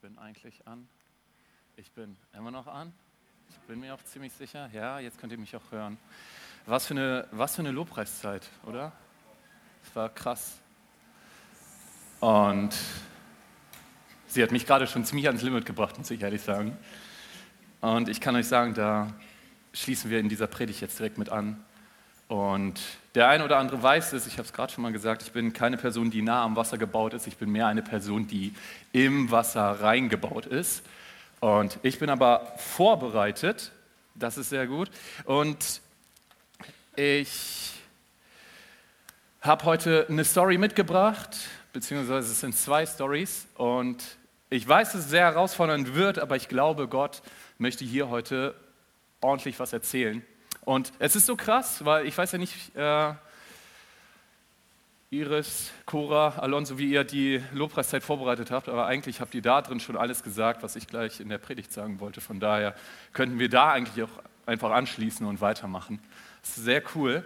bin eigentlich an. Ich bin immer noch an. Ich bin mir auch ziemlich sicher. Ja, jetzt könnt ihr mich auch hören. Was für eine, was für eine Lobpreiszeit, oder? Es war krass. Und sie hat mich gerade schon ziemlich ans Limit gebracht, muss ich ehrlich sagen. Und ich kann euch sagen, da schließen wir in dieser Predigt jetzt direkt mit an. Und der eine oder andere weiß es, ich habe es gerade schon mal gesagt, ich bin keine Person, die nah am Wasser gebaut ist, ich bin mehr eine Person, die im Wasser reingebaut ist. Und ich bin aber vorbereitet, das ist sehr gut. Und ich habe heute eine Story mitgebracht, beziehungsweise es sind zwei Stories. Und ich weiß, dass es sehr herausfordernd wird, aber ich glaube, Gott möchte hier heute ordentlich was erzählen. Und es ist so krass, weil ich weiß ja nicht, äh, Iris, Cora, Alonso, wie ihr die Lobpreiszeit vorbereitet habt, aber eigentlich habt ihr da drin schon alles gesagt, was ich gleich in der Predigt sagen wollte. Von daher könnten wir da eigentlich auch einfach anschließen und weitermachen. Das ist sehr cool.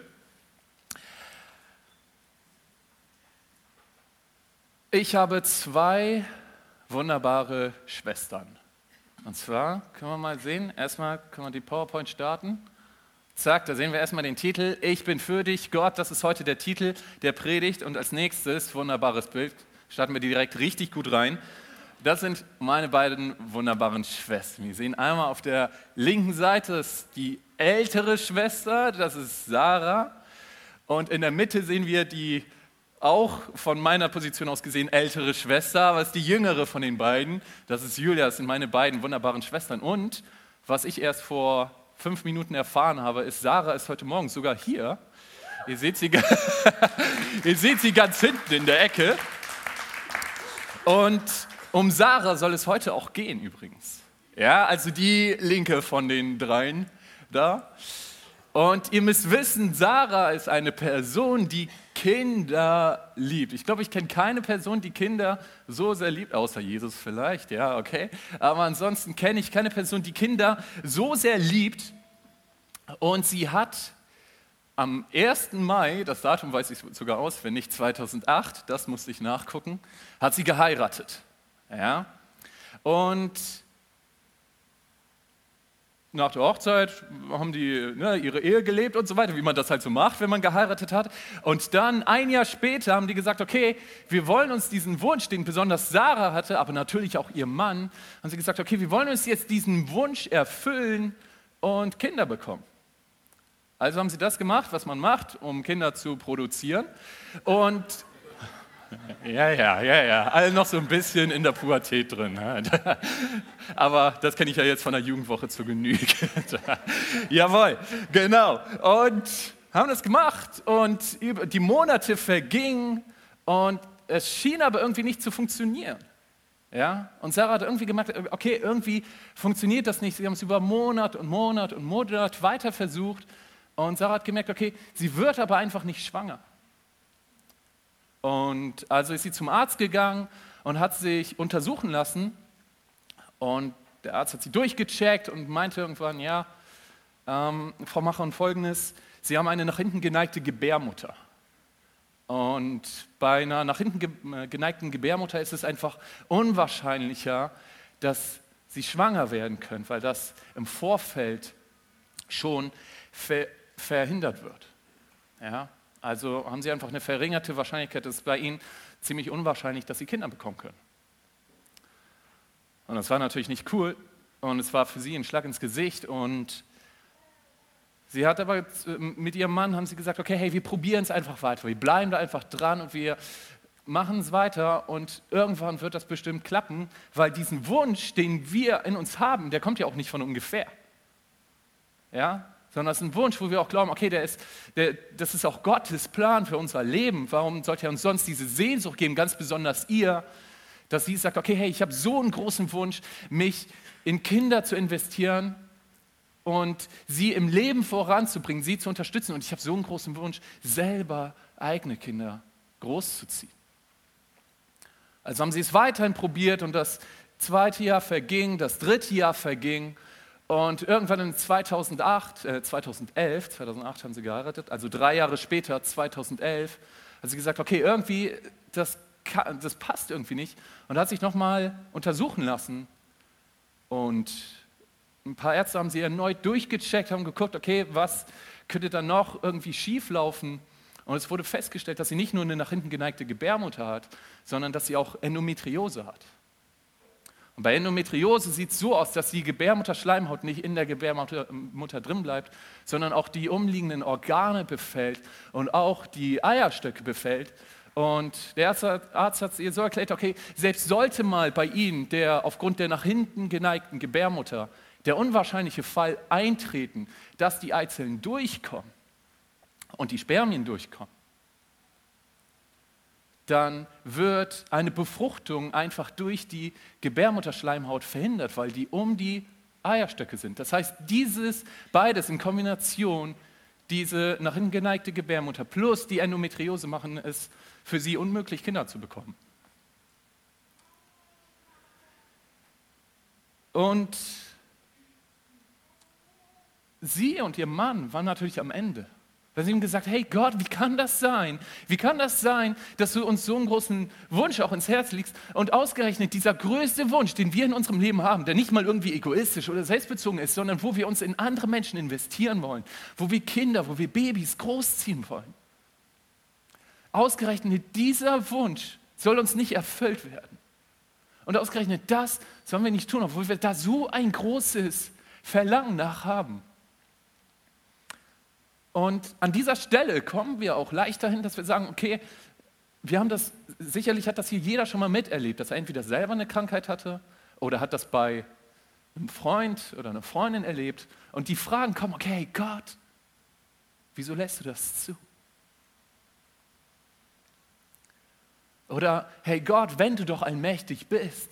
Ich habe zwei wunderbare Schwestern. Und zwar können wir mal sehen, erstmal können wir die PowerPoint starten. Zack, da sehen wir erstmal den Titel. Ich bin für dich, Gott. Das ist heute der Titel der Predigt. Und als nächstes, wunderbares Bild, starten wir direkt richtig gut rein. Das sind meine beiden wunderbaren Schwestern. Wir sehen einmal auf der linken Seite ist die ältere Schwester, das ist Sarah. Und in der Mitte sehen wir die auch von meiner Position aus gesehen ältere Schwester, aber es ist die jüngere von den beiden. Das ist Julia, das sind meine beiden wunderbaren Schwestern. Und was ich erst vor fünf Minuten erfahren habe, ist, Sarah ist heute Morgen sogar hier. Ihr seht sie, ihr seht sie ganz hinten in der Ecke. Und um Sarah soll es heute auch gehen übrigens. Ja, also die linke von den dreien da. Und ihr müsst wissen, Sarah ist eine Person, die Kinder liebt. Ich glaube, ich kenne keine Person, die Kinder so sehr liebt, außer Jesus vielleicht, ja, okay. Aber ansonsten kenne ich keine Person, die Kinder so sehr liebt. Und sie hat am 1. Mai, das Datum weiß ich sogar auswendig, 2008, das musste ich nachgucken, hat sie geheiratet. Ja? Und nach der Hochzeit haben die ne, ihre Ehe gelebt und so weiter, wie man das halt so macht, wenn man geheiratet hat. Und dann ein Jahr später haben die gesagt, okay, wir wollen uns diesen Wunsch, den besonders Sarah hatte, aber natürlich auch ihr Mann, haben sie gesagt, okay, wir wollen uns jetzt diesen Wunsch erfüllen und Kinder bekommen. Also haben sie das gemacht, was man macht, um Kinder zu produzieren. Und ja, ja, ja, ja. Alle noch so ein bisschen in der Pubertät drin. Aber das kenne ich ja jetzt von der Jugendwoche zur Genüge. Jawohl, genau. Und haben das gemacht und die Monate vergingen und es schien aber irgendwie nicht zu funktionieren. Ja? Und Sarah hat irgendwie gemerkt, okay, irgendwie funktioniert das nicht. Sie haben es über Monat und Monat und Monat weiter versucht. Und Sarah hat gemerkt, okay, sie wird aber einfach nicht schwanger. Und also ist sie zum Arzt gegangen und hat sich untersuchen lassen. Und der Arzt hat sie durchgecheckt und meinte irgendwann, ja, ähm, Frau Macher, und folgendes, Sie haben eine nach hinten geneigte Gebärmutter. Und bei einer nach hinten äh, geneigten Gebärmutter ist es einfach unwahrscheinlicher, dass Sie schwanger werden können, weil das im Vorfeld schon ver verhindert wird. Ja? Also haben sie einfach eine verringerte Wahrscheinlichkeit, es ist bei ihnen ziemlich unwahrscheinlich, dass sie Kinder bekommen können. Und das war natürlich nicht cool und es war für sie ein Schlag ins Gesicht und sie hat aber mit ihrem Mann haben sie gesagt, okay, hey, wir probieren es einfach weiter, wir bleiben da einfach dran und wir machen es weiter und irgendwann wird das bestimmt klappen, weil diesen Wunsch, den wir in uns haben, der kommt ja auch nicht von ungefähr. Ja, sondern es ist ein Wunsch, wo wir auch glauben, okay, der ist, der, das ist auch Gottes Plan für unser Leben. Warum sollte er uns sonst diese Sehnsucht geben, ganz besonders ihr, dass sie sagt, okay, hey, ich habe so einen großen Wunsch, mich in Kinder zu investieren und sie im Leben voranzubringen, sie zu unterstützen. Und ich habe so einen großen Wunsch, selber eigene Kinder großzuziehen. Also haben sie es weiterhin probiert und das zweite Jahr verging, das dritte Jahr verging und irgendwann in 2008, äh, 2011, 2008 haben sie geheiratet, also drei Jahre später, 2011, hat sie gesagt, okay, irgendwie, das das passt irgendwie nicht. Und hat sich nochmal untersuchen lassen. Und ein paar Ärzte haben sie erneut durchgecheckt, haben geguckt, okay, was könnte da noch irgendwie schief laufen? Und es wurde festgestellt, dass sie nicht nur eine nach hinten geneigte Gebärmutter hat, sondern dass sie auch Endometriose hat. Und bei Endometriose sieht es so aus, dass die Gebärmutterschleimhaut nicht in der Gebärmutter drin bleibt, sondern auch die umliegenden Organe befällt und auch die Eierstöcke befällt. Und der Arzt hat ihr so erklärt, okay, selbst sollte mal bei Ihnen der aufgrund der nach hinten geneigten Gebärmutter der unwahrscheinliche Fall eintreten, dass die Eizellen durchkommen und die Spermien durchkommen, dann wird eine Befruchtung einfach durch die Gebärmutterschleimhaut verhindert, weil die um die Eierstöcke sind. Das heißt, dieses beides in Kombination, diese nach hinten geneigte Gebärmutter plus die Endometriose machen es für sie unmöglich, Kinder zu bekommen. Und sie und ihr Mann waren natürlich am Ende. Weil sie ihm gesagt, hey Gott, wie kann das sein? Wie kann das sein, dass du uns so einen großen Wunsch auch ins Herz legst und ausgerechnet dieser größte Wunsch, den wir in unserem Leben haben, der nicht mal irgendwie egoistisch oder selbstbezogen ist, sondern wo wir uns in andere Menschen investieren wollen, wo wir Kinder, wo wir Babys großziehen wollen. Ausgerechnet dieser Wunsch soll uns nicht erfüllt werden. Und ausgerechnet das sollen wir nicht tun, obwohl wir da so ein großes Verlangen nach haben. Und an dieser Stelle kommen wir auch leicht dahin, dass wir sagen, okay, wir haben das, sicherlich hat das hier jeder schon mal miterlebt, dass er entweder selber eine Krankheit hatte oder hat das bei einem Freund oder einer Freundin erlebt. Und die Fragen kommen, okay, Gott, wieso lässt du das zu? Oder, hey Gott, wenn du doch allmächtig bist,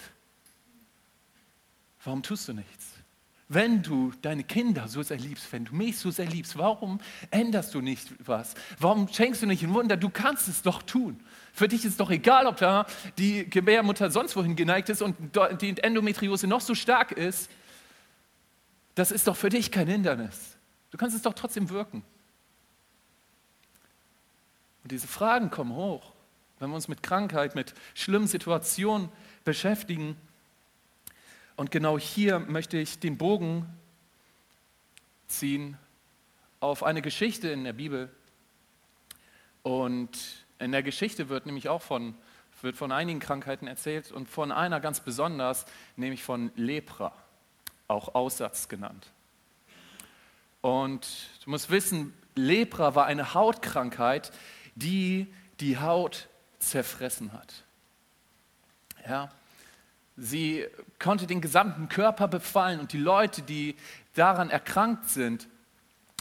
warum tust du nichts? Wenn du deine Kinder so sehr liebst, wenn du mich so sehr liebst, warum änderst du nicht was? Warum schenkst du nicht ein Wunder? Du kannst es doch tun. Für dich ist doch egal, ob da die Gebärmutter sonst wohin geneigt ist und die Endometriose noch so stark ist. Das ist doch für dich kein Hindernis. Du kannst es doch trotzdem wirken. Und diese Fragen kommen hoch, wenn wir uns mit Krankheit, mit schlimmen Situationen beschäftigen. Und genau hier möchte ich den Bogen ziehen auf eine Geschichte in der Bibel. Und in der Geschichte wird nämlich auch von, wird von einigen Krankheiten erzählt und von einer ganz besonders, nämlich von Lepra, auch Aussatz genannt. Und du musst wissen, Lepra war eine Hautkrankheit, die die Haut zerfressen hat. Ja, Sie konnte den gesamten Körper befallen und die Leute, die daran erkrankt sind,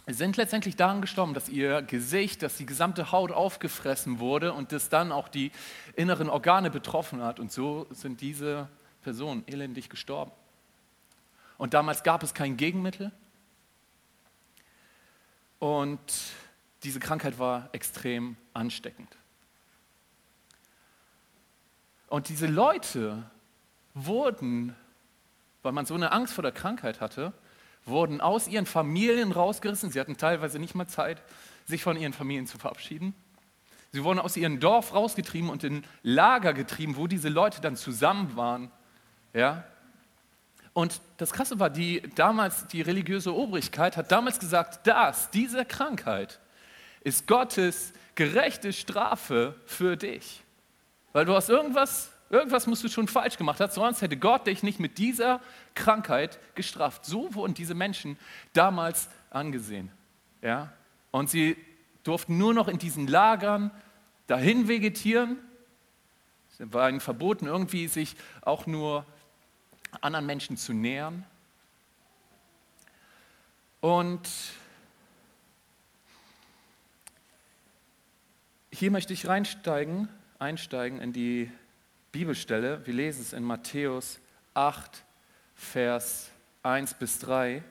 sind letztendlich daran gestorben, dass ihr Gesicht, dass die gesamte Haut aufgefressen wurde und das dann auch die inneren Organe betroffen hat. Und so sind diese Personen elendig gestorben. Und damals gab es kein Gegenmittel. Und diese Krankheit war extrem ansteckend. Und diese Leute wurden, weil man so eine Angst vor der Krankheit hatte, wurden aus ihren Familien rausgerissen. Sie hatten teilweise nicht mal Zeit, sich von ihren Familien zu verabschieden. Sie wurden aus ihrem Dorf rausgetrieben und in Lager getrieben, wo diese Leute dann zusammen waren. Ja? Und das Krasse war, die, damals die religiöse Obrigkeit hat damals gesagt, dass diese Krankheit ist Gottes gerechte Strafe für dich. Weil du hast irgendwas Irgendwas musst du schon falsch gemacht haben, sonst hätte Gott dich nicht mit dieser Krankheit gestraft. So wurden diese Menschen damals angesehen. Ja? Und sie durften nur noch in diesen Lagern dahin vegetieren. Es war ihnen verboten, irgendwie sich auch nur anderen Menschen zu nähern. Und hier möchte ich reinsteigen, einsteigen in die Bibelstelle. Wir lesen es in Matthäus 8, Vers 1 bis 3.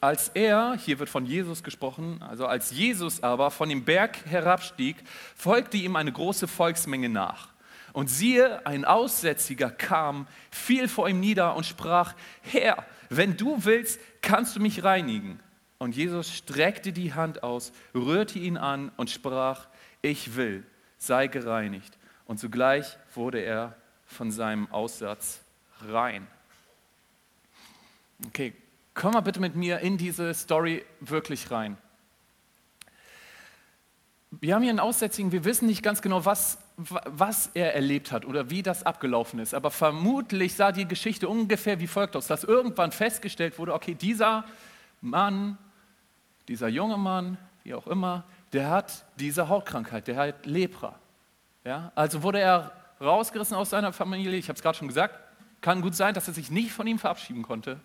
Als er, hier wird von Jesus gesprochen, also als Jesus aber von dem Berg herabstieg, folgte ihm eine große Volksmenge nach. Und siehe, ein Aussätziger kam, fiel vor ihm nieder und sprach, Herr, wenn du willst, kannst du mich reinigen. Und Jesus streckte die Hand aus, rührte ihn an und sprach, ich will, sei gereinigt und zugleich wurde er von seinem Aussatz rein. Okay, komm mal bitte mit mir in diese Story wirklich rein. Wir haben hier einen Aussätzigen, wir wissen nicht ganz genau, was, was er erlebt hat oder wie das abgelaufen ist. Aber vermutlich sah die Geschichte ungefähr wie folgt aus, dass irgendwann festgestellt wurde, okay, dieser Mann, dieser junge Mann, wie auch immer, der hat diese Hautkrankheit, der hat Lepra. Ja? Also wurde er rausgerissen aus seiner Familie, ich habe es gerade schon gesagt, kann gut sein, dass er sich nicht von ihm verabschieden konnte.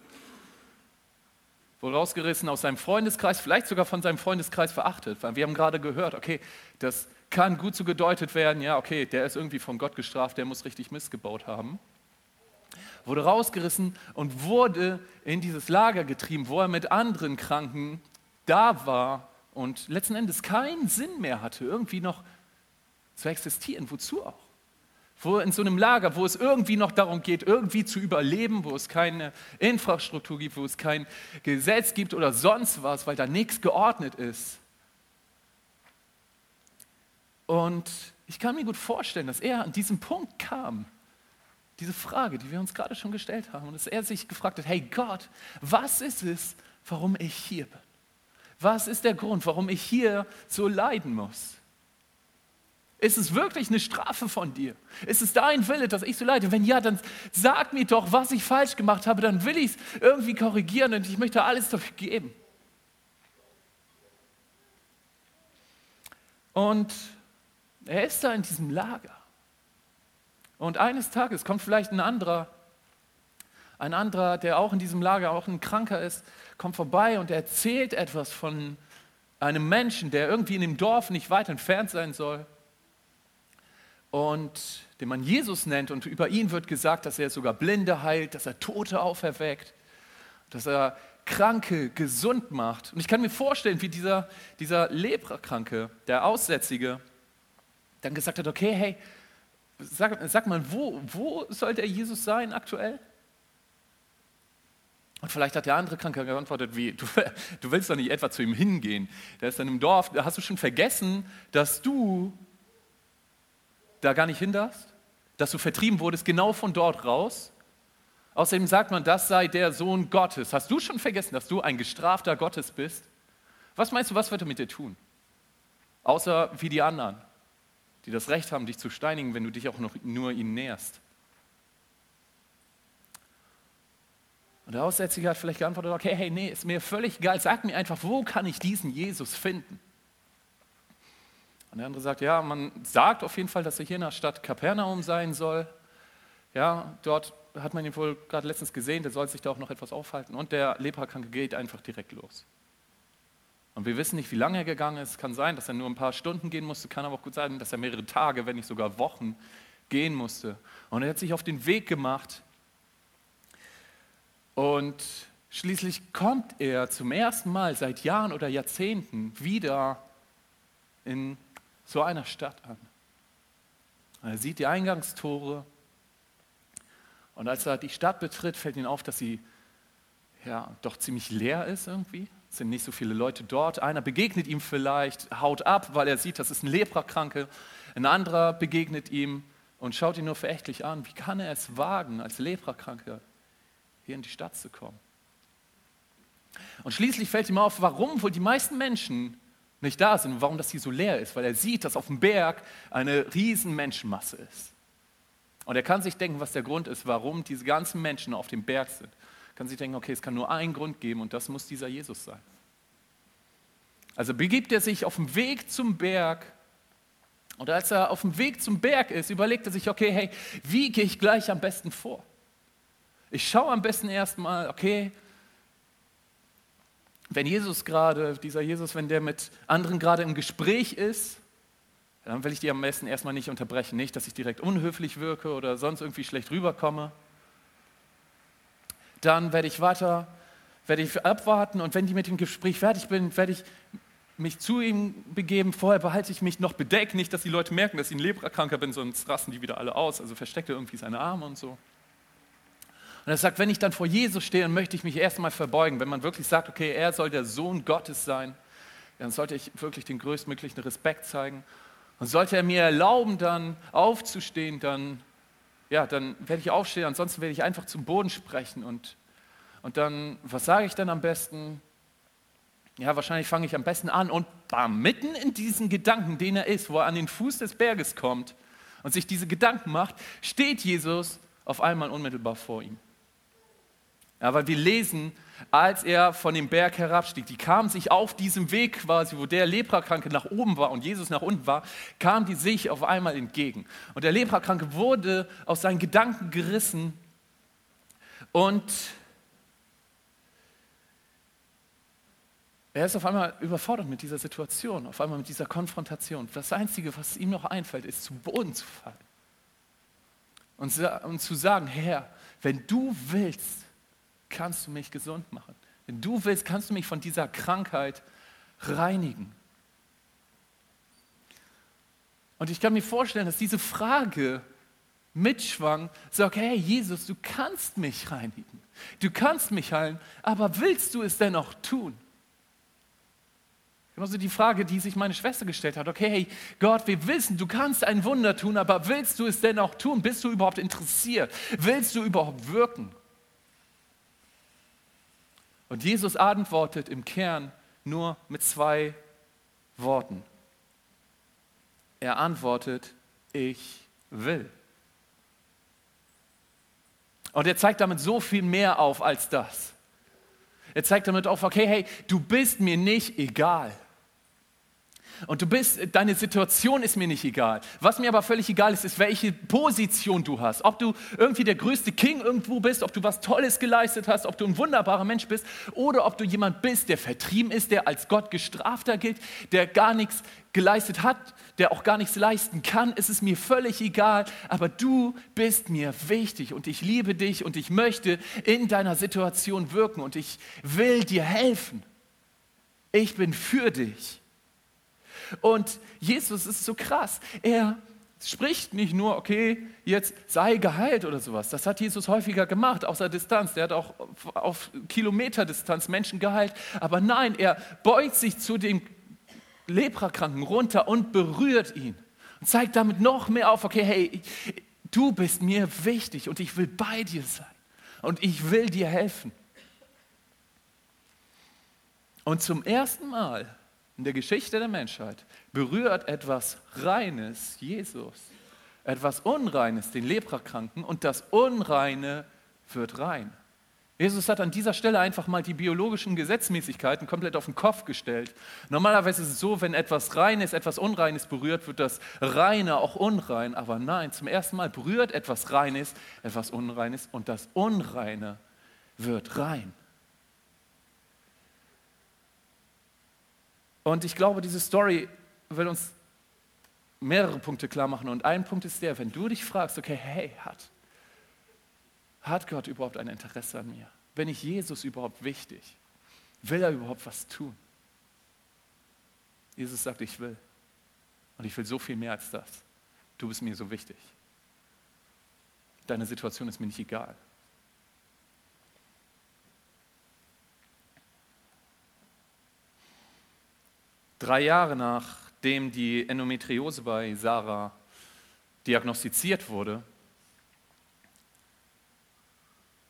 Wurde rausgerissen aus seinem Freundeskreis, vielleicht sogar von seinem Freundeskreis verachtet, weil wir haben gerade gehört, okay, das kann gut so gedeutet werden, ja, okay, der ist irgendwie von Gott gestraft, der muss richtig Mist gebaut haben. Wurde rausgerissen und wurde in dieses Lager getrieben, wo er mit anderen Kranken da war und letzten Endes keinen Sinn mehr hatte, irgendwie noch zu existieren. Wozu auch? Wo in so einem Lager, wo es irgendwie noch darum geht, irgendwie zu überleben, wo es keine Infrastruktur gibt, wo es kein Gesetz gibt oder sonst was, weil da nichts geordnet ist. Und ich kann mir gut vorstellen, dass er an diesem Punkt kam, diese Frage, die wir uns gerade schon gestellt haben, und dass er sich gefragt hat, hey Gott, was ist es, warum ich hier bin? Was ist der Grund, warum ich hier so leiden muss? Ist es wirklich eine Strafe von dir? Ist es dein Wille, dass ich so leide? Wenn ja, dann sag mir doch, was ich falsch gemacht habe, dann will ich es irgendwie korrigieren und ich möchte alles dafür geben. Und er ist da in diesem Lager. Und eines Tages kommt vielleicht ein anderer, ein anderer, der auch in diesem Lager, auch ein Kranker ist, kommt vorbei und erzählt etwas von einem Menschen, der irgendwie in dem Dorf nicht weit entfernt sein soll und den man Jesus nennt. Und über ihn wird gesagt, dass er sogar Blinde heilt, dass er Tote auferweckt, dass er Kranke gesund macht. Und ich kann mir vorstellen, wie dieser, dieser Leprakranke, der Aussätzige, dann gesagt hat, okay, hey, sag, sag mal, wo, wo soll der Jesus sein aktuell? Und vielleicht hat der andere Kranke geantwortet, wie, du, du willst doch nicht etwa zu ihm hingehen. Der ist dann im Dorf, da hast du schon vergessen, dass du da gar nicht hin darfst, dass du vertrieben wurdest, genau von dort raus. Außerdem sagt man, das sei der Sohn Gottes. Hast du schon vergessen, dass du ein gestrafter Gottes bist? Was meinst du, was wird er mit dir tun? Außer wie die anderen, die das Recht haben, dich zu steinigen, wenn du dich auch noch nur ihnen näherst. Und der Aussätzige hat vielleicht geantwortet, okay, hey, nee, ist mir völlig egal, sag mir einfach, wo kann ich diesen Jesus finden? Und der andere sagt, ja, man sagt auf jeden Fall, dass er hier in der Stadt Kapernaum sein soll. Ja, dort hat man ihn wohl gerade letztens gesehen, der soll sich da auch noch etwas aufhalten. Und der Leprakranke geht einfach direkt los. Und wir wissen nicht, wie lange er gegangen ist. Es kann sein, dass er nur ein paar Stunden gehen musste, kann aber auch gut sein, dass er mehrere Tage, wenn nicht sogar Wochen gehen musste. Und er hat sich auf den Weg gemacht. Und schließlich kommt er zum ersten Mal seit Jahren oder Jahrzehnten wieder in zu einer Stadt an. Er sieht die Eingangstore und als er die Stadt betritt, fällt ihm auf, dass sie ja doch ziemlich leer ist irgendwie. Es sind nicht so viele Leute dort. Einer begegnet ihm vielleicht, haut ab, weil er sieht, das ist ein Leprakranke. Ein anderer begegnet ihm und schaut ihn nur verächtlich an. Wie kann er es wagen, als Leprakranke hier in die Stadt zu kommen? Und schließlich fällt ihm auf, warum wohl die meisten Menschen nicht da sind und warum das hier so leer ist, weil er sieht, dass auf dem Berg eine riesen Menschenmasse ist. Und er kann sich denken, was der Grund ist, warum diese ganzen Menschen auf dem Berg sind. Er kann sich denken, okay, es kann nur einen Grund geben und das muss dieser Jesus sein. Also begibt er sich auf dem Weg zum Berg und als er auf dem Weg zum Berg ist, überlegt er sich, okay, hey, wie gehe ich gleich am besten vor? Ich schaue am besten erstmal, okay, wenn Jesus gerade, dieser Jesus, wenn der mit anderen gerade im Gespräch ist, dann will ich die am besten erstmal nicht unterbrechen. Nicht, dass ich direkt unhöflich wirke oder sonst irgendwie schlecht rüberkomme. Dann werde ich weiter, werde ich abwarten und wenn die mit dem Gespräch fertig bin, werde ich mich zu ihm begeben. Vorher behalte ich mich noch bedeckt, nicht, dass die Leute merken, dass ich ein Leprakranker bin, sonst rasten die wieder alle aus. Also versteckt er irgendwie seine Arme und so. Und er sagt, wenn ich dann vor Jesus stehe, dann möchte ich mich erstmal verbeugen. Wenn man wirklich sagt, okay, er soll der Sohn Gottes sein, dann sollte ich wirklich den größtmöglichen Respekt zeigen. Und sollte er mir erlauben, dann aufzustehen, dann, ja, dann werde ich aufstehen, ansonsten werde ich einfach zum Boden sprechen. Und, und dann, was sage ich dann am besten? Ja, wahrscheinlich fange ich am besten an und bam, mitten in diesen Gedanken, den er ist, wo er an den Fuß des Berges kommt und sich diese Gedanken macht, steht Jesus auf einmal unmittelbar vor ihm. Ja, weil wir lesen, als er von dem Berg herabstieg, die kamen sich auf diesem Weg quasi, wo der Leprakranke nach oben war und Jesus nach unten war, kamen die sich auf einmal entgegen. Und der Leprakranke wurde aus seinen Gedanken gerissen und er ist auf einmal überfordert mit dieser Situation, auf einmal mit dieser Konfrontation. Das Einzige, was ihm noch einfällt, ist zu Boden zu fallen und, und zu sagen, Herr, wenn du willst, kannst du mich gesund machen. Wenn du willst, kannst du mich von dieser Krankheit reinigen. Und ich kann mir vorstellen, dass diese Frage mitschwang, sagt, hey Jesus, du kannst mich reinigen, du kannst mich heilen, aber willst du es dennoch tun? Genauso die Frage, die sich meine Schwester gestellt hat, okay, hey Gott, wir wissen, du kannst ein Wunder tun, aber willst du es dennoch tun? Bist du überhaupt interessiert? Willst du überhaupt wirken? Und Jesus antwortet im Kern nur mit zwei Worten. Er antwortet, ich will. Und er zeigt damit so viel mehr auf als das. Er zeigt damit auf, okay, hey, du bist mir nicht egal. Und du bist, deine Situation ist mir nicht egal. Was mir aber völlig egal ist, ist, welche Position du hast. Ob du irgendwie der größte King irgendwo bist, ob du was Tolles geleistet hast, ob du ein wunderbarer Mensch bist oder ob du jemand bist, der vertrieben ist, der als Gott gestrafter gilt, der gar nichts geleistet hat, der auch gar nichts leisten kann. Es ist mir völlig egal, aber du bist mir wichtig und ich liebe dich und ich möchte in deiner Situation wirken und ich will dir helfen. Ich bin für dich. Und Jesus ist so krass. Er spricht nicht nur, okay, jetzt sei geheilt oder sowas. Das hat Jesus häufiger gemacht, außer Distanz. Der hat auch auf Kilometerdistanz Menschen geheilt. Aber nein, er beugt sich zu dem Leprakranken runter und berührt ihn. Und zeigt damit noch mehr auf, okay, hey, du bist mir wichtig und ich will bei dir sein. Und ich will dir helfen. Und zum ersten Mal in der Geschichte der Menschheit berührt etwas Reines Jesus, etwas Unreines den Leprakranken und das Unreine wird rein. Jesus hat an dieser Stelle einfach mal die biologischen Gesetzmäßigkeiten komplett auf den Kopf gestellt. Normalerweise ist es so, wenn etwas Reines, etwas Unreines berührt, wird das Reine auch unrein. Aber nein, zum ersten Mal berührt etwas Reines, etwas Unreines und das Unreine wird rein. Und ich glaube, diese Story will uns mehrere Punkte klar machen. Und ein Punkt ist der, wenn du dich fragst, okay, hey, hat, hat Gott überhaupt ein Interesse an mir? Bin ich Jesus überhaupt wichtig? Will er überhaupt was tun? Jesus sagt, ich will. Und ich will so viel mehr als das. Du bist mir so wichtig. Deine Situation ist mir nicht egal. Drei Jahre nachdem die Endometriose bei Sarah diagnostiziert wurde,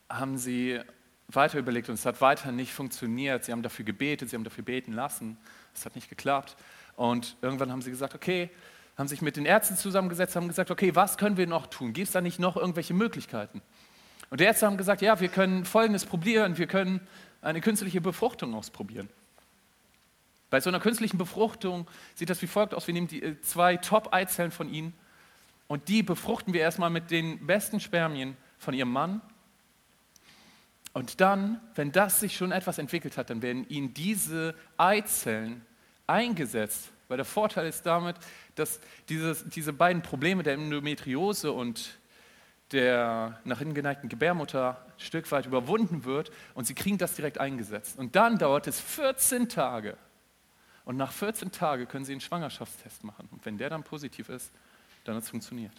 haben sie weiter überlegt und es hat weiter nicht funktioniert. Sie haben dafür gebetet, sie haben dafür beten lassen. Es hat nicht geklappt. Und irgendwann haben sie gesagt, okay, haben sich mit den Ärzten zusammengesetzt, haben gesagt, okay, was können wir noch tun? Gibt es da nicht noch irgendwelche Möglichkeiten? Und die Ärzte haben gesagt, ja, wir können Folgendes probieren, wir können eine künstliche Befruchtung ausprobieren. Bei so einer künstlichen Befruchtung sieht das wie folgt aus. Wir nehmen die äh, zwei Top-Eizellen von ihnen und die befruchten wir erstmal mit den besten Spermien von ihrem Mann. Und dann, wenn das sich schon etwas entwickelt hat, dann werden ihnen diese Eizellen eingesetzt. Weil der Vorteil ist damit, dass dieses, diese beiden Probleme der Endometriose und der nach innen geneigten Gebärmutter ein Stück weit überwunden wird und sie kriegen das direkt eingesetzt. Und dann dauert es 14 Tage, und nach 14 Tagen können Sie einen Schwangerschaftstest machen. Und wenn der dann positiv ist, dann hat es funktioniert.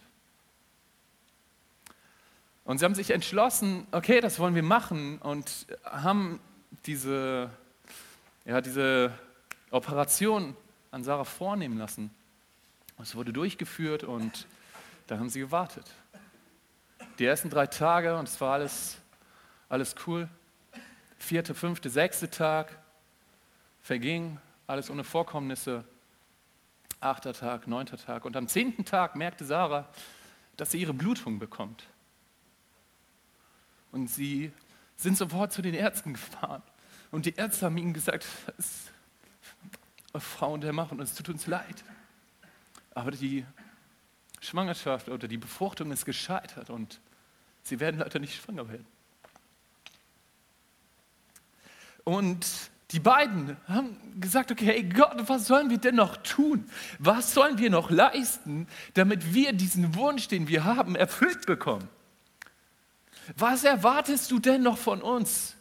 Und sie haben sich entschlossen, okay, das wollen wir machen und haben diese, ja, diese Operation an Sarah vornehmen lassen. Es wurde durchgeführt und da haben sie gewartet. Die ersten drei Tage und es war alles, alles cool. Vierte, fünfte, sechste Tag verging, alles ohne Vorkommnisse. Achter Tag, neunter Tag. Und am zehnten Tag merkte Sarah, dass sie ihre Blutung bekommt. Und sie sind sofort zu den Ärzten gefahren. Und die Ärzte haben ihnen gesagt, ist Frau und Herr machen, es tut uns leid. Aber die Schwangerschaft oder die Befruchtung ist gescheitert und sie werden leider nicht schwanger werden. Und die beiden haben gesagt, okay, hey Gott, was sollen wir denn noch tun? Was sollen wir noch leisten, damit wir diesen Wunsch, den wir haben, erfüllt bekommen? Was erwartest du denn noch von uns?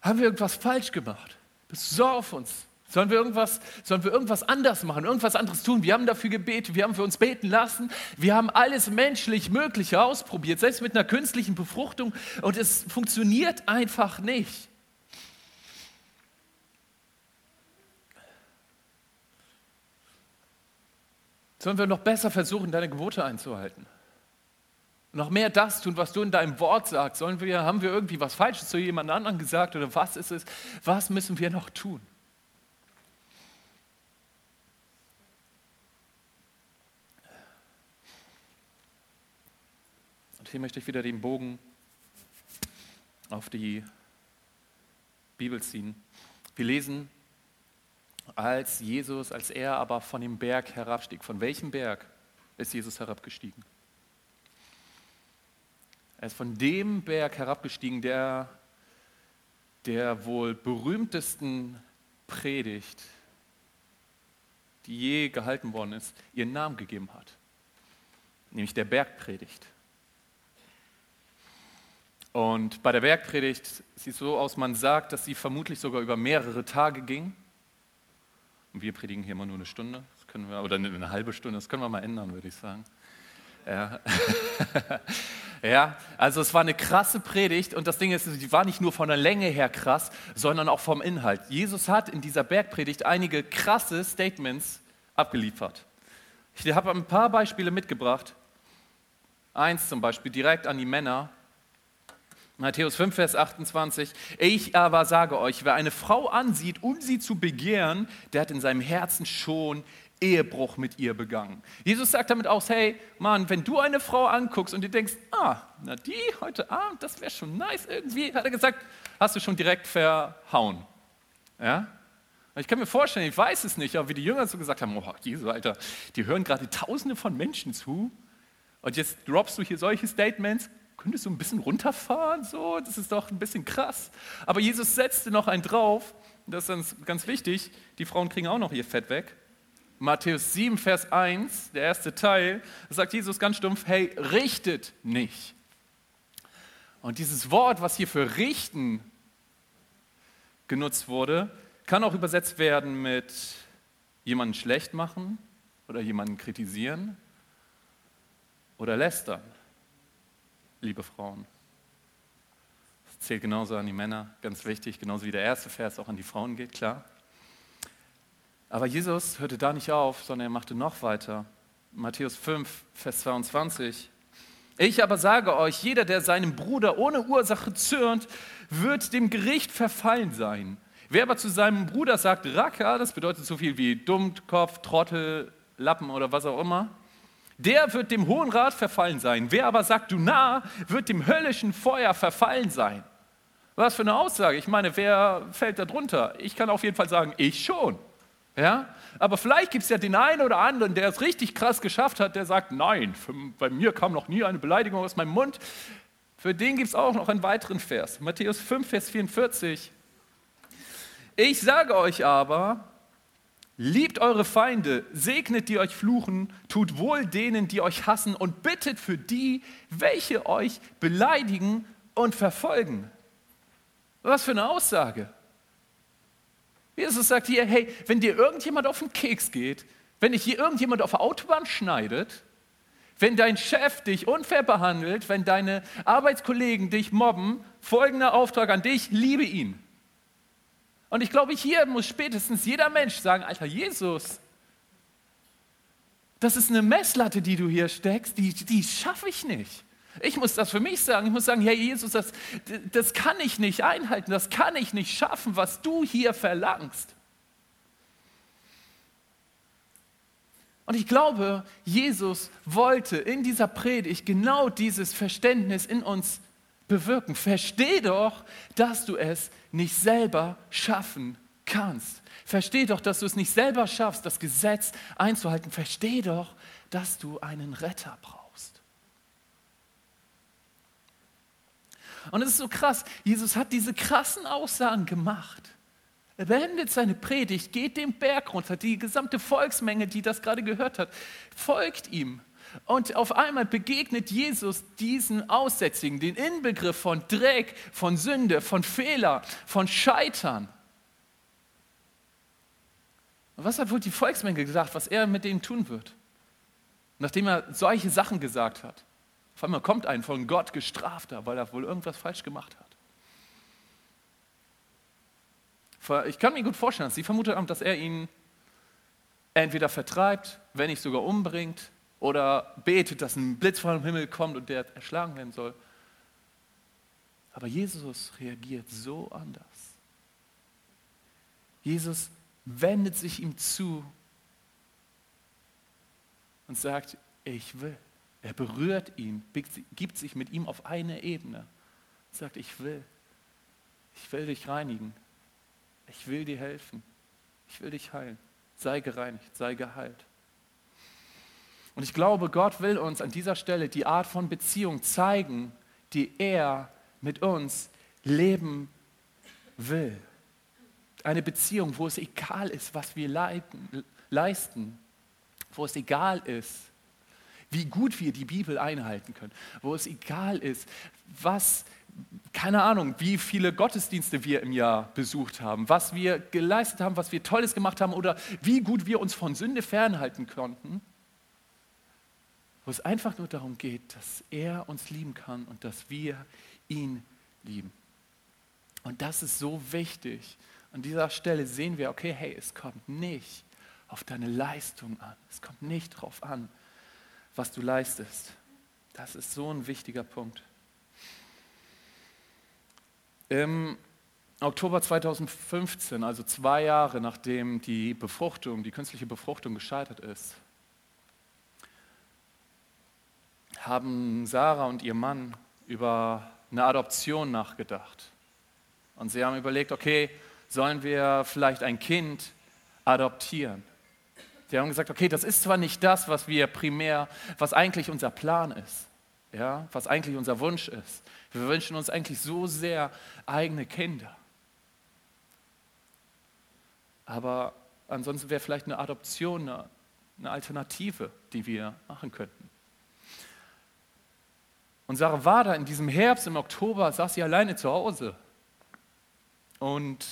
Haben wir irgendwas falsch gemacht? Bist du so auf uns? Sollen wir, irgendwas, sollen wir irgendwas anders machen, irgendwas anderes tun? Wir haben dafür gebetet, wir haben für uns beten lassen, wir haben alles menschlich Mögliche ausprobiert, selbst mit einer künstlichen Befruchtung und es funktioniert einfach nicht. Sollen wir noch besser versuchen, deine Gebote einzuhalten? noch mehr das tun, was du in deinem Wort sagst? Sollen wir, haben wir irgendwie was Falsches zu jemand anderem gesagt oder was ist es? Was müssen wir noch tun? Hier möchte ich wieder den Bogen auf die Bibel ziehen. Wir lesen, als Jesus, als er aber von dem Berg herabstieg. Von welchem Berg ist Jesus herabgestiegen? Er ist von dem Berg herabgestiegen, der der wohl berühmtesten Predigt, die je gehalten worden ist, ihren Namen gegeben hat, nämlich der Bergpredigt. Und bei der Bergpredigt sieht es so aus, man sagt, dass sie vermutlich sogar über mehrere Tage ging. Und wir predigen hier immer nur eine Stunde, das können wir, oder eine halbe Stunde, das können wir mal ändern, würde ich sagen. Ja. ja, also es war eine krasse Predigt und das Ding ist, die war nicht nur von der Länge her krass, sondern auch vom Inhalt. Jesus hat in dieser Bergpredigt einige krasse Statements abgeliefert. Ich habe ein paar Beispiele mitgebracht. Eins zum Beispiel direkt an die Männer. Matthäus 5, Vers 28. Ich aber sage euch, wer eine Frau ansieht, um sie zu begehren, der hat in seinem Herzen schon Ehebruch mit ihr begangen. Jesus sagt damit aus, hey, Mann, wenn du eine Frau anguckst und dir denkst, ah, na die heute Abend, das wäre schon nice irgendwie, hat er gesagt, hast du schon direkt verhauen. Ja? Ich kann mir vorstellen, ich weiß es nicht, aber wie die Jünger so gesagt haben, oh, Jesus, Alter, die hören gerade tausende von Menschen zu und jetzt droppst du hier solche Statements, könntest du ein bisschen runterfahren, so, das ist doch ein bisschen krass. Aber Jesus setzte noch einen drauf, das ist ganz wichtig, die Frauen kriegen auch noch ihr Fett weg. Matthäus 7, Vers 1, der erste Teil, sagt Jesus ganz stumpf, hey, richtet nicht. Und dieses Wort, was hier für richten genutzt wurde, kann auch übersetzt werden mit jemanden schlecht machen oder jemanden kritisieren oder lästern, liebe Frauen. Das zählt genauso an die Männer, ganz wichtig, genauso wie der erste Vers auch an die Frauen geht, klar. Aber Jesus hörte da nicht auf, sondern er machte noch weiter. Matthäus 5, Vers 22. Ich aber sage euch, jeder, der seinem Bruder ohne Ursache zürnt, wird dem Gericht verfallen sein. Wer aber zu seinem Bruder sagt, Racker, das bedeutet so viel wie Dummkopf, Trottel, Lappen oder was auch immer, der wird dem Hohen Rat verfallen sein. Wer aber sagt, du Narr, wird dem höllischen Feuer verfallen sein. Was für eine Aussage. Ich meine, wer fällt da drunter? Ich kann auf jeden Fall sagen, ich schon. Ja? Aber vielleicht gibt es ja den einen oder anderen, der es richtig krass geschafft hat, der sagt, nein, für, bei mir kam noch nie eine Beleidigung aus meinem Mund. Für den gibt es auch noch einen weiteren Vers. Matthäus 5, Vers 44. Ich sage euch aber, liebt eure Feinde, segnet die euch fluchen, tut wohl denen, die euch hassen und bittet für die, welche euch beleidigen und verfolgen. Was für eine Aussage. Jesus sagt hier, hey, wenn dir irgendjemand auf den Keks geht, wenn dich hier irgendjemand auf der Autobahn schneidet, wenn dein Chef dich unfair behandelt, wenn deine Arbeitskollegen dich mobben, folgender Auftrag an dich, liebe ihn. Und ich glaube, hier muss spätestens jeder Mensch sagen, Alter, Jesus, das ist eine Messlatte, die du hier steckst, die, die schaffe ich nicht. Ich muss das für mich sagen. Ich muss sagen, Herr Jesus, das, das kann ich nicht einhalten, das kann ich nicht schaffen, was du hier verlangst. Und ich glaube, Jesus wollte in dieser Predigt genau dieses Verständnis in uns bewirken. Versteh doch, dass du es nicht selber schaffen kannst. Versteh doch, dass du es nicht selber schaffst, das Gesetz einzuhalten. Versteh doch, dass du einen Retter brauchst. Und es ist so krass, Jesus hat diese krassen Aussagen gemacht. Er beendet seine Predigt, geht den Berg runter, die gesamte Volksmenge, die das gerade gehört hat, folgt ihm. Und auf einmal begegnet Jesus diesen Aussätzigen, den Inbegriff von Dreck, von Sünde, von Fehler, von Scheitern. Und was hat wohl die Volksmenge gesagt, was er mit denen tun wird? Nachdem er solche Sachen gesagt hat. Auf einmal kommt ein von Gott gestrafter, weil er wohl irgendwas falsch gemacht hat. Ich kann mir gut vorstellen, dass sie vermutet haben, dass er ihn entweder vertreibt, wenn nicht sogar umbringt, oder betet, dass ein Blitz vom Himmel kommt und der erschlagen werden soll. Aber Jesus reagiert so anders. Jesus wendet sich ihm zu und sagt, ich will. Er berührt ihn, gibt sich mit ihm auf eine Ebene. Sagt, ich will. Ich will dich reinigen. Ich will dir helfen. Ich will dich heilen. Sei gereinigt, sei geheilt. Und ich glaube, Gott will uns an dieser Stelle die Art von Beziehung zeigen, die er mit uns leben will. Eine Beziehung, wo es egal ist, was wir leiten, leisten, wo es egal ist, wie gut wir die Bibel einhalten können, wo es egal ist, was, keine Ahnung, wie viele Gottesdienste wir im Jahr besucht haben, was wir geleistet haben, was wir Tolles gemacht haben oder wie gut wir uns von Sünde fernhalten konnten wo es einfach nur darum geht, dass er uns lieben kann und dass wir ihn lieben. Und das ist so wichtig. An dieser Stelle sehen wir, okay, hey, es kommt nicht auf deine Leistung an. Es kommt nicht darauf an, was du leistest. Das ist so ein wichtiger Punkt. Im Oktober 2015, also zwei Jahre nachdem die Befruchtung, die künstliche Befruchtung gescheitert ist, haben Sarah und ihr Mann über eine Adoption nachgedacht. Und sie haben überlegt, okay, sollen wir vielleicht ein Kind adoptieren? Sie haben gesagt, okay, das ist zwar nicht das, was wir primär, was eigentlich unser Plan ist, ja, was eigentlich unser Wunsch ist. Wir wünschen uns eigentlich so sehr eigene Kinder. Aber ansonsten wäre vielleicht eine Adoption eine, eine Alternative, die wir machen könnten. Und Sarah war da in diesem Herbst, im Oktober, saß sie alleine zu Hause und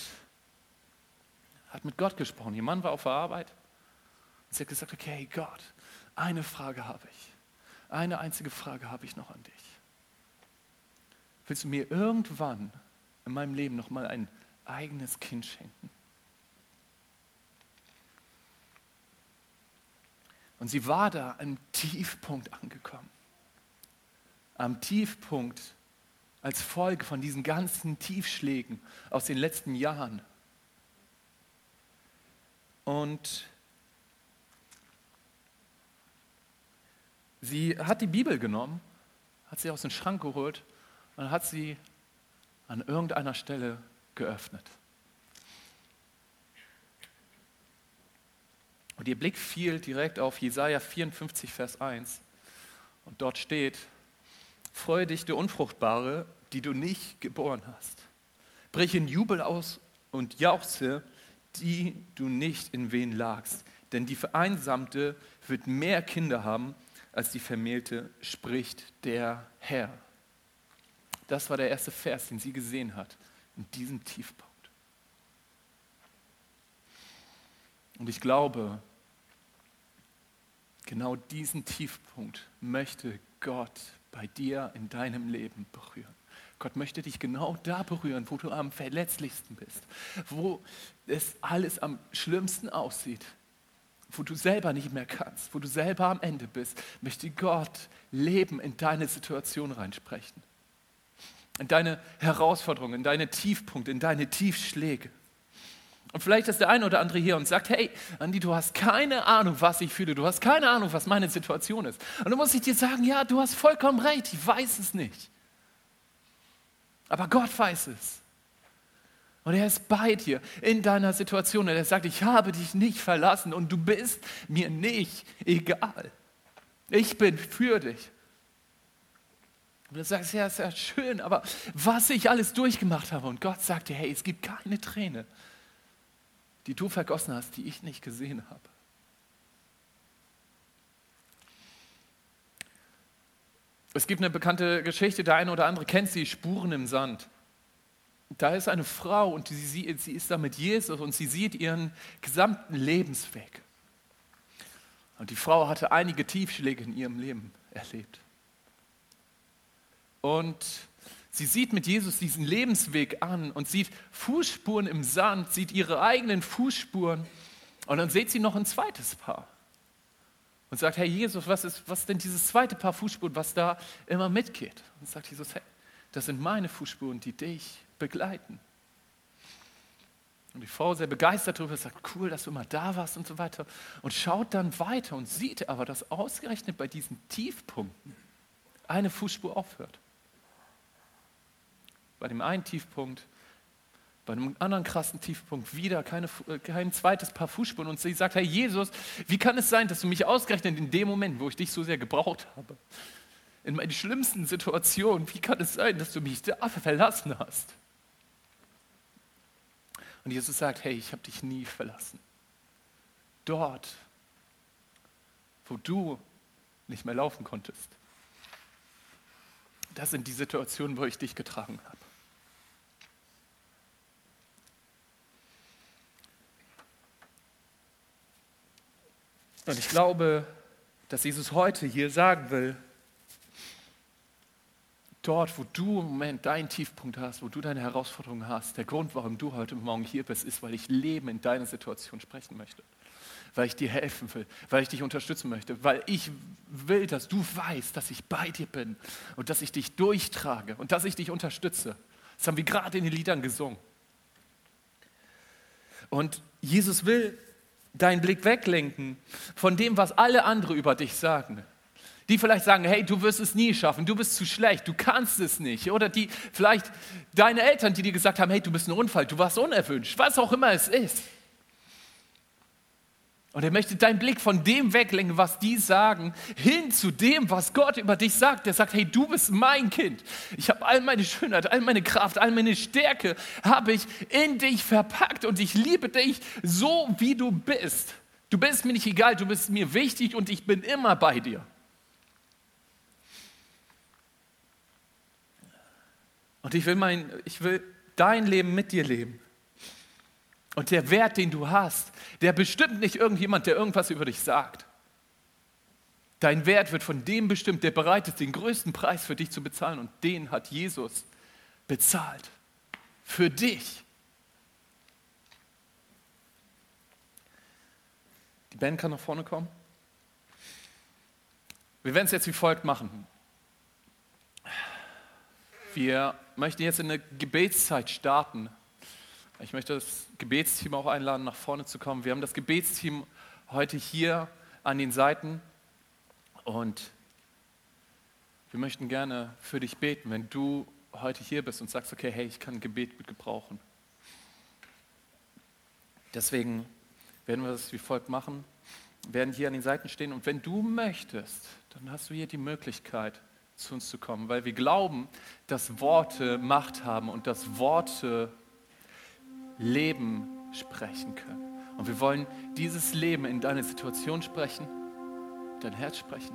hat mit Gott gesprochen. Ihr Mann war auf der Arbeit. Und sie hat gesagt, okay, Gott, eine Frage habe ich. Eine einzige Frage habe ich noch an dich. Willst du mir irgendwann in meinem Leben noch mal ein eigenes Kind schenken? Und sie war da am Tiefpunkt angekommen am Tiefpunkt als Folge von diesen ganzen Tiefschlägen aus den letzten Jahren. Und sie hat die Bibel genommen, hat sie aus dem Schrank geholt und hat sie an irgendeiner Stelle geöffnet. Und ihr Blick fiel direkt auf Jesaja 54, Vers 1. Und dort steht, Freue dich, du Unfruchtbare, die du nicht geboren hast. Brich in Jubel aus und jauchze, die du nicht in wen lagst. Denn die Vereinsamte wird mehr Kinder haben als die Vermählte, spricht der Herr. Das war der erste Vers, den sie gesehen hat, in diesem Tiefpunkt. Und ich glaube, genau diesen Tiefpunkt möchte Gott bei dir in deinem Leben berühren. Gott möchte dich genau da berühren, wo du am verletzlichsten bist, wo es alles am schlimmsten aussieht, wo du selber nicht mehr kannst, wo du selber am Ende bist, möchte Gott Leben in deine Situation reinsprechen. In deine Herausforderungen, in deine Tiefpunkte, in deine Tiefschläge. Und vielleicht ist der eine oder andere hier und sagt, hey, Andi, du hast keine Ahnung, was ich fühle. Du hast keine Ahnung, was meine Situation ist. Und dann muss ich dir sagen, ja, du hast vollkommen recht. Ich weiß es nicht. Aber Gott weiß es. Und er ist bei dir in deiner Situation. Und er sagt, ich habe dich nicht verlassen und du bist mir nicht egal. Ich bin für dich. Und du sagst, ja, ist ja schön, aber was ich alles durchgemacht habe. Und Gott sagt dir, hey, es gibt keine Träne die du vergossen hast, die ich nicht gesehen habe. Es gibt eine bekannte Geschichte, der eine oder andere kennt sie, Spuren im Sand. Da ist eine Frau und sie, sie ist da mit Jesus und sie sieht ihren gesamten Lebensweg. Und die Frau hatte einige Tiefschläge in ihrem Leben erlebt. Und Sie sieht mit Jesus diesen Lebensweg an und sieht Fußspuren im Sand, sieht ihre eigenen Fußspuren und dann sieht sie noch ein zweites Paar und sagt, Herr Jesus, was ist, was ist denn dieses zweite Paar Fußspuren, was da immer mitgeht? Und sagt Jesus, hey, das sind meine Fußspuren, die dich begleiten. Und die Frau sehr begeistert darüber sagt, cool, dass du immer da warst und so weiter. Und schaut dann weiter und sieht aber, dass ausgerechnet bei diesen Tiefpunkten eine Fußspur aufhört bei dem einen Tiefpunkt, bei einem anderen krassen Tiefpunkt wieder keine, äh, kein zweites Paar Fußspuren. Und sie sagt, Herr Jesus, wie kann es sein, dass du mich ausgerechnet in dem Moment, wo ich dich so sehr gebraucht habe, in meinen schlimmsten Situationen, wie kann es sein, dass du mich da verlassen hast? Und Jesus sagt, hey, ich habe dich nie verlassen. Dort, wo du nicht mehr laufen konntest, das sind die Situationen, wo ich dich getragen habe. Und ich glaube, dass Jesus heute hier sagen will, dort, wo du im Moment deinen Tiefpunkt hast, wo du deine Herausforderungen hast, der Grund, warum du heute Morgen hier bist, ist, weil ich Leben in deiner Situation sprechen möchte. Weil ich dir helfen will, weil ich dich unterstützen möchte, weil ich will, dass du weißt, dass ich bei dir bin und dass ich dich durchtrage und dass ich dich unterstütze. Das haben wir gerade in den Liedern gesungen. Und Jesus will deinen Blick weglenken von dem, was alle anderen über dich sagen. Die vielleicht sagen, hey, du wirst es nie schaffen, du bist zu schlecht, du kannst es nicht. Oder die vielleicht deine Eltern, die dir gesagt haben, hey, du bist ein Unfall, du warst unerwünscht, was auch immer es ist. Und er möchte deinen Blick von dem weglenken, was die sagen, hin zu dem, was Gott über dich sagt. Der sagt, hey, du bist mein Kind. Ich habe all meine Schönheit, all meine Kraft, all meine Stärke habe ich in dich verpackt und ich liebe dich so, wie du bist. Du bist mir nicht egal, du bist mir wichtig und ich bin immer bei dir. Und ich will, mein, ich will dein Leben mit dir leben. Und der Wert, den du hast, der bestimmt nicht irgendjemand, der irgendwas über dich sagt. Dein Wert wird von dem bestimmt, der bereit ist, den größten Preis für dich zu bezahlen. Und den hat Jesus bezahlt. Für dich. Die Band kann nach vorne kommen. Wir werden es jetzt wie folgt machen. Wir möchten jetzt in eine Gebetszeit starten. Ich möchte das Gebetsteam auch einladen, nach vorne zu kommen. Wir haben das Gebetsteam heute hier an den Seiten und wir möchten gerne für dich beten, wenn du heute hier bist und sagst, okay, hey, ich kann Gebet gut gebrauchen. Deswegen werden wir das wie folgt machen. Wir werden hier an den Seiten stehen und wenn du möchtest, dann hast du hier die Möglichkeit, zu uns zu kommen, weil wir glauben, dass Worte Macht haben und dass Worte Leben sprechen können. Und wir wollen dieses Leben in deine Situation sprechen, dein Herz sprechen.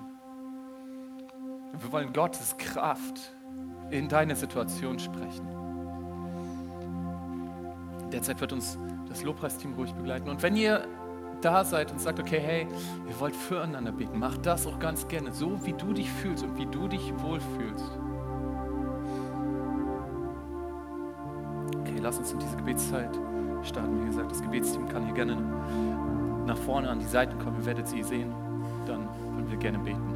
Und wir wollen Gottes Kraft in deine Situation sprechen. Derzeit wird uns das Lobpreisteam ruhig begleiten. Und wenn ihr da seid und sagt, okay, hey, ihr wollt füreinander beten, macht das auch ganz gerne, so wie du dich fühlst und wie du dich wohlfühlst. Lass uns in diese Gebetszeit starten. Wie gesagt, das Gebetsteam kann hier gerne nach vorne an die Seiten kommen. Ihr werdet sie sehen. Dann würden wir gerne beten.